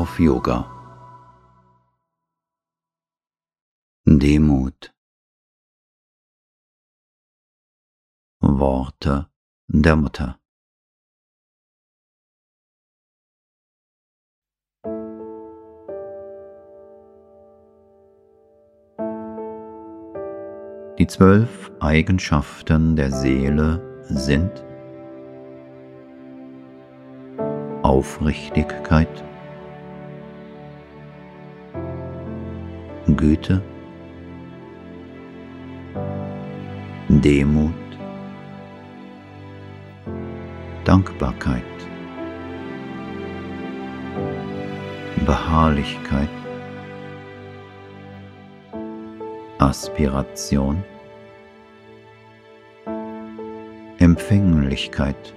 auf Yoga. Demut. Worte der Mutter. Die zwölf Eigenschaften der Seele sind Aufrichtigkeit, Güte, Demut, Dankbarkeit, Beharrlichkeit, Aspiration, Empfänglichkeit,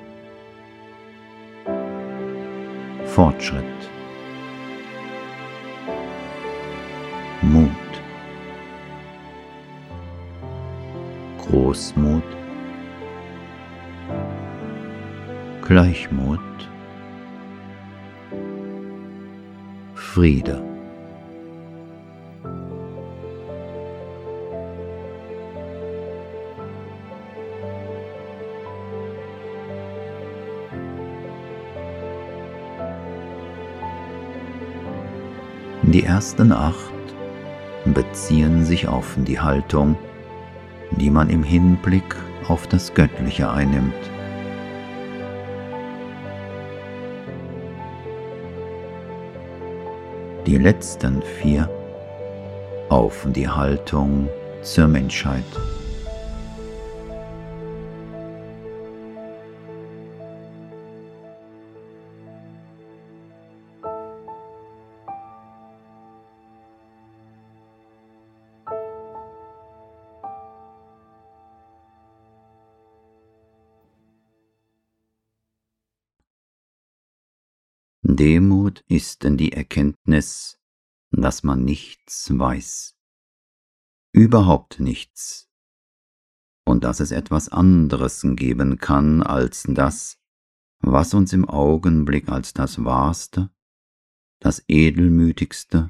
Fortschritt, Großmut, Gleichmut, Friede. Die ersten acht beziehen sich auf die Haltung, die man im Hinblick auf das Göttliche einnimmt. Die letzten vier auf die Haltung zur Menschheit. Demut ist denn die Erkenntnis, dass man nichts weiß, überhaupt nichts, und dass es etwas anderes geben kann als das, was uns im Augenblick als das Wahrste, das Edelmütigste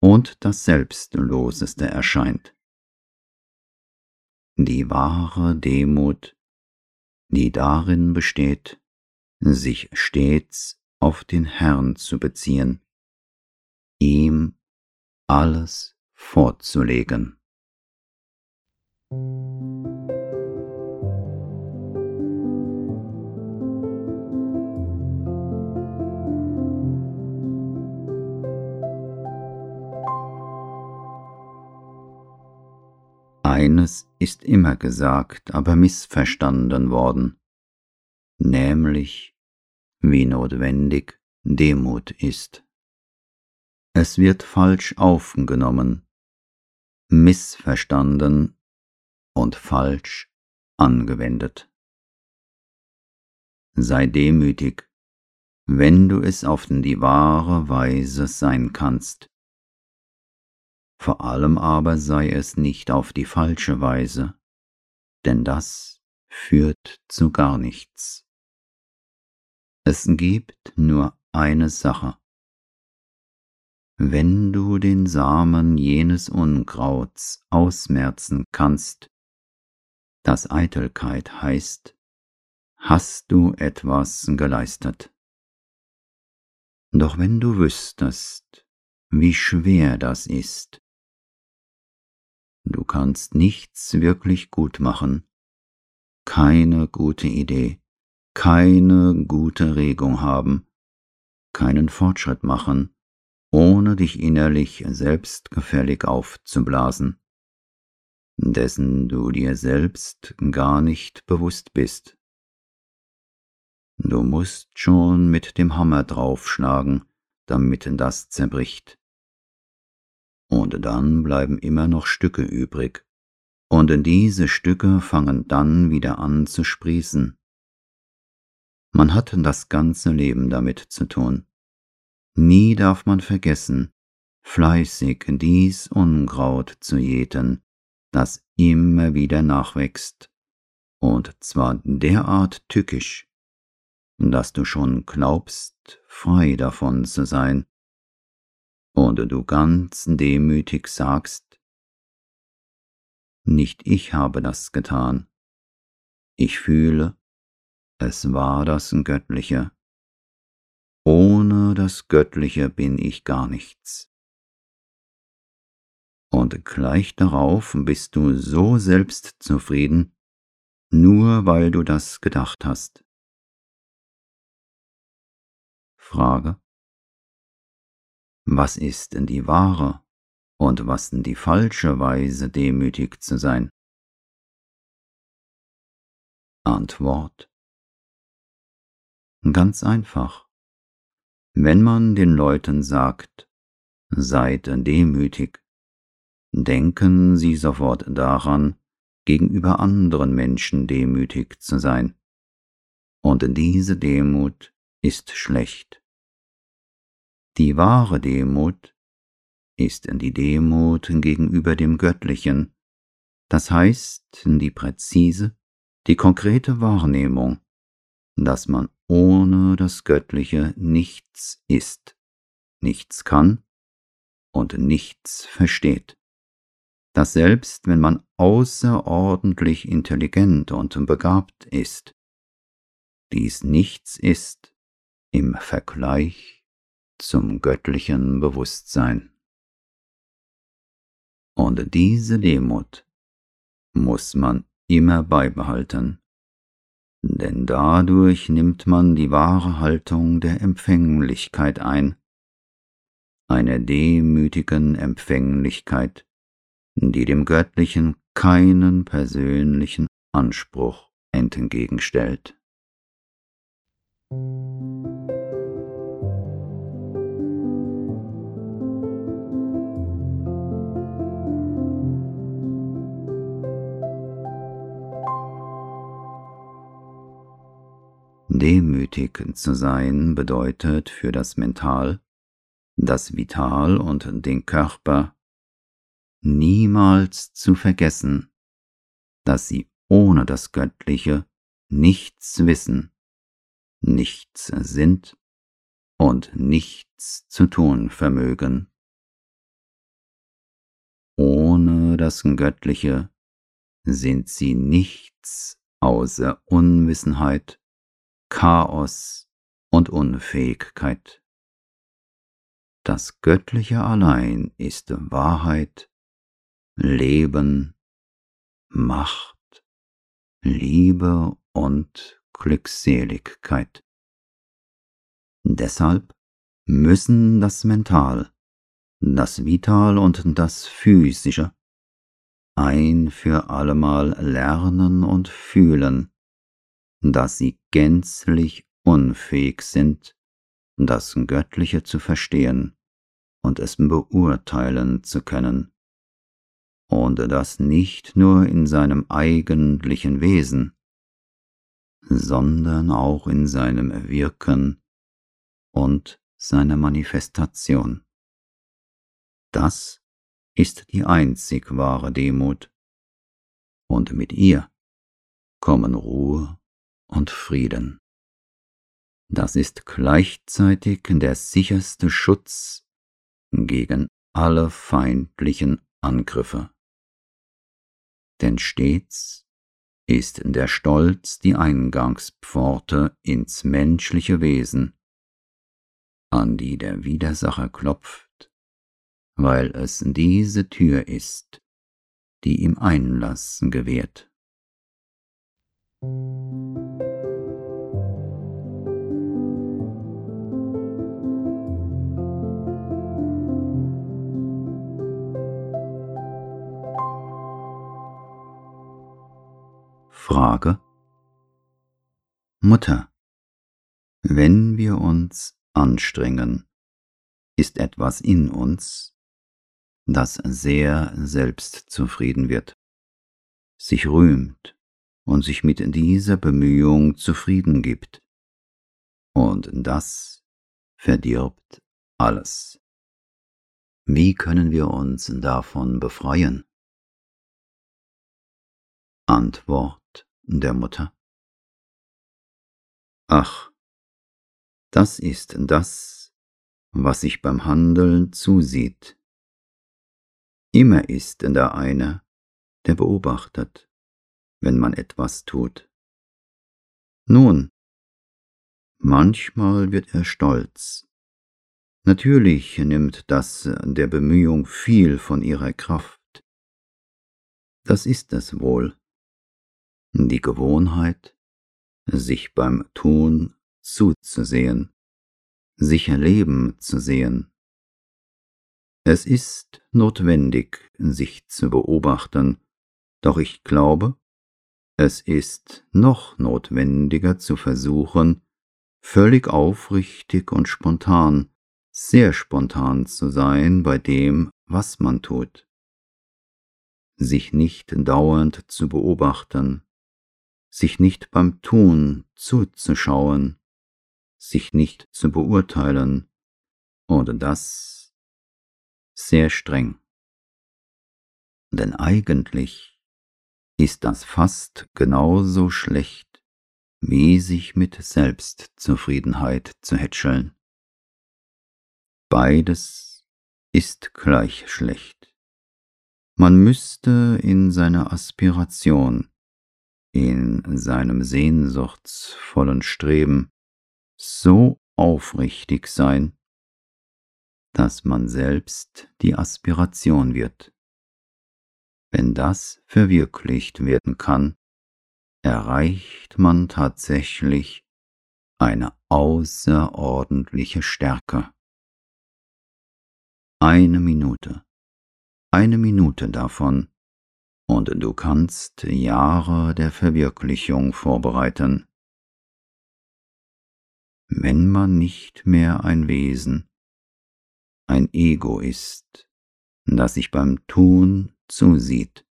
und das Selbstloseste erscheint. Die wahre Demut, die darin besteht, sich stets auf den Herrn zu beziehen, ihm alles vorzulegen. Eines ist immer gesagt, aber missverstanden worden, nämlich wie notwendig Demut ist. Es wird falsch aufgenommen, missverstanden und falsch angewendet. Sei demütig, wenn du es auf die wahre Weise sein kannst. Vor allem aber sei es nicht auf die falsche Weise, denn das führt zu gar nichts. Es gibt nur eine Sache. Wenn du den Samen jenes Unkrauts ausmerzen kannst, das Eitelkeit heißt, hast du etwas geleistet. Doch wenn du wüsstest, wie schwer das ist, du kannst nichts wirklich gut machen, keine gute Idee, keine gute Regung haben, keinen Fortschritt machen, ohne dich innerlich selbstgefällig aufzublasen, dessen du dir selbst gar nicht bewusst bist. Du musst schon mit dem Hammer draufschlagen, damit das zerbricht. Und dann bleiben immer noch Stücke übrig, und diese Stücke fangen dann wieder an zu sprießen man hat das ganze Leben damit zu tun. Nie darf man vergessen, fleißig dies Unkraut zu jäten, das immer wieder nachwächst, und zwar derart tückisch, dass du schon glaubst, frei davon zu sein, und du ganz demütig sagst, nicht ich habe das getan, ich fühle, es war das Göttliche, ohne das Göttliche bin ich gar nichts. Und gleich darauf bist du so selbstzufrieden, nur weil du das gedacht hast. Frage was ist denn die wahre und was denn die falsche Weise, demütig zu sein? Antwort Ganz einfach. Wenn man den Leuten sagt, seid demütig, denken sie sofort daran, gegenüber anderen Menschen demütig zu sein. Und diese Demut ist schlecht. Die wahre Demut ist die Demut gegenüber dem Göttlichen, das heißt die präzise, die konkrete Wahrnehmung, dass man ohne das Göttliche nichts ist, nichts kann und nichts versteht. Dass selbst wenn man außerordentlich intelligent und begabt ist, dies nichts ist im Vergleich zum göttlichen Bewusstsein. Und diese Demut muss man immer beibehalten, denn dadurch nimmt man die wahre Haltung der Empfänglichkeit ein, einer demütigen Empfänglichkeit, die dem Göttlichen keinen persönlichen Anspruch entgegenstellt. Demütig zu sein bedeutet für das Mental, das Vital und den Körper niemals zu vergessen, dass sie ohne das Göttliche nichts wissen, nichts sind und nichts zu tun vermögen. Ohne das Göttliche sind sie nichts außer Unwissenheit Chaos und Unfähigkeit. Das Göttliche allein ist Wahrheit, Leben, Macht, Liebe und Glückseligkeit. Deshalb müssen das Mental, das Vital und das Physische ein für allemal lernen und fühlen, dass sie gänzlich unfähig sind, das Göttliche zu verstehen und es beurteilen zu können, und das nicht nur in seinem eigentlichen Wesen, sondern auch in seinem Wirken und seiner Manifestation. Das ist die einzig wahre Demut, und mit ihr kommen Ruhe und Frieden. Das ist gleichzeitig der sicherste Schutz gegen alle feindlichen Angriffe. Denn stets ist der Stolz die Eingangspforte ins menschliche Wesen, an die der Widersacher klopft, weil es diese Tür ist, die ihm Einlass gewährt. Frage? Mutter, wenn wir uns anstrengen, ist etwas in uns, das sehr selbstzufrieden wird, sich rühmt und sich mit dieser Bemühung zufrieden gibt. Und das verdirbt alles. Wie können wir uns davon befreien? Antwort der Mutter. Ach, das ist das, was sich beim Handeln zusieht. Immer ist da einer, der beobachtet, wenn man etwas tut. Nun, manchmal wird er stolz. Natürlich nimmt das der Bemühung viel von ihrer Kraft. Das ist es wohl. Die Gewohnheit, sich beim Tun zuzusehen, sich erleben zu sehen. Es ist notwendig, sich zu beobachten, doch ich glaube, es ist noch notwendiger zu versuchen, völlig aufrichtig und spontan, sehr spontan zu sein bei dem, was man tut. Sich nicht dauernd zu beobachten, sich nicht beim Tun zuzuschauen, sich nicht zu beurteilen, oder das sehr streng. Denn eigentlich ist das fast genauso schlecht, wie sich mit Selbstzufriedenheit zu hätscheln. Beides ist gleich schlecht. Man müsste in seiner Aspiration in seinem sehnsuchtsvollen Streben so aufrichtig sein, dass man selbst die Aspiration wird. Wenn das verwirklicht werden kann, erreicht man tatsächlich eine außerordentliche Stärke. Eine Minute, eine Minute davon und du kannst Jahre der Verwirklichung vorbereiten. Wenn man nicht mehr ein Wesen, ein Ego ist, das sich beim Tun zusieht,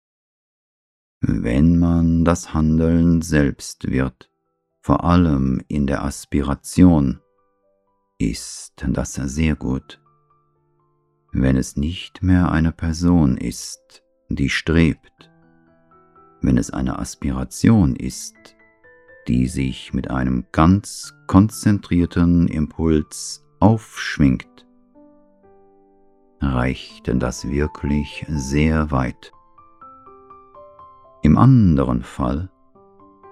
wenn man das Handeln selbst wird, vor allem in der Aspiration, ist das sehr gut. Wenn es nicht mehr eine Person ist, die strebt, wenn es eine Aspiration ist, die sich mit einem ganz konzentrierten Impuls aufschwingt, reicht denn das wirklich sehr weit. Im anderen Fall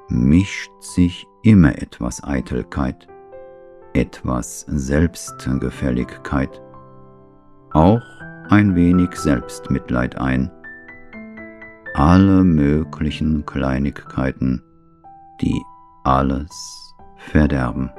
mischt sich immer etwas Eitelkeit, etwas Selbstgefälligkeit, auch ein wenig Selbstmitleid ein, alle möglichen Kleinigkeiten, die alles verderben.